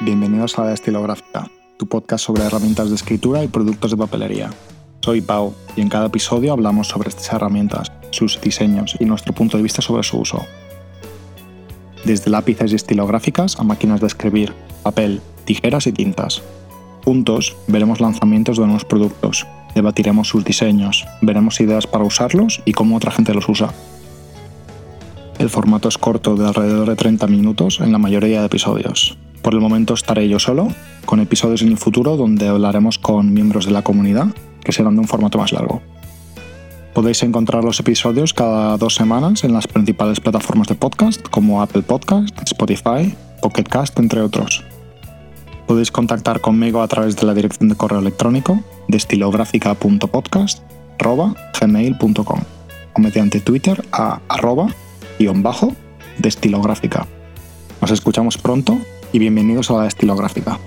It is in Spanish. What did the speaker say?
Bienvenidos a la Estilográfica, tu podcast sobre herramientas de escritura y productos de papelería. Soy Pau y en cada episodio hablamos sobre estas herramientas, sus diseños y nuestro punto de vista sobre su uso. Desde lápices y estilográficas a máquinas de escribir, papel, tijeras y tintas. Juntos veremos lanzamientos de nuevos productos, debatiremos sus diseños, veremos ideas para usarlos y cómo otra gente los usa. El formato es corto de alrededor de 30 minutos en la mayoría de episodios. Por el momento estaré yo solo, con episodios en el futuro donde hablaremos con miembros de la comunidad, que serán de un formato más largo. Podéis encontrar los episodios cada dos semanas en las principales plataformas de podcast como Apple Podcast, Spotify, Pocket Cast, entre otros. Podéis contactar conmigo a través de la dirección de correo electrónico destilográfica.podcast.gmail.com o mediante Twitter a arroba guion bajo destilográfica. Nos escuchamos pronto y bienvenidos a la estilográfica.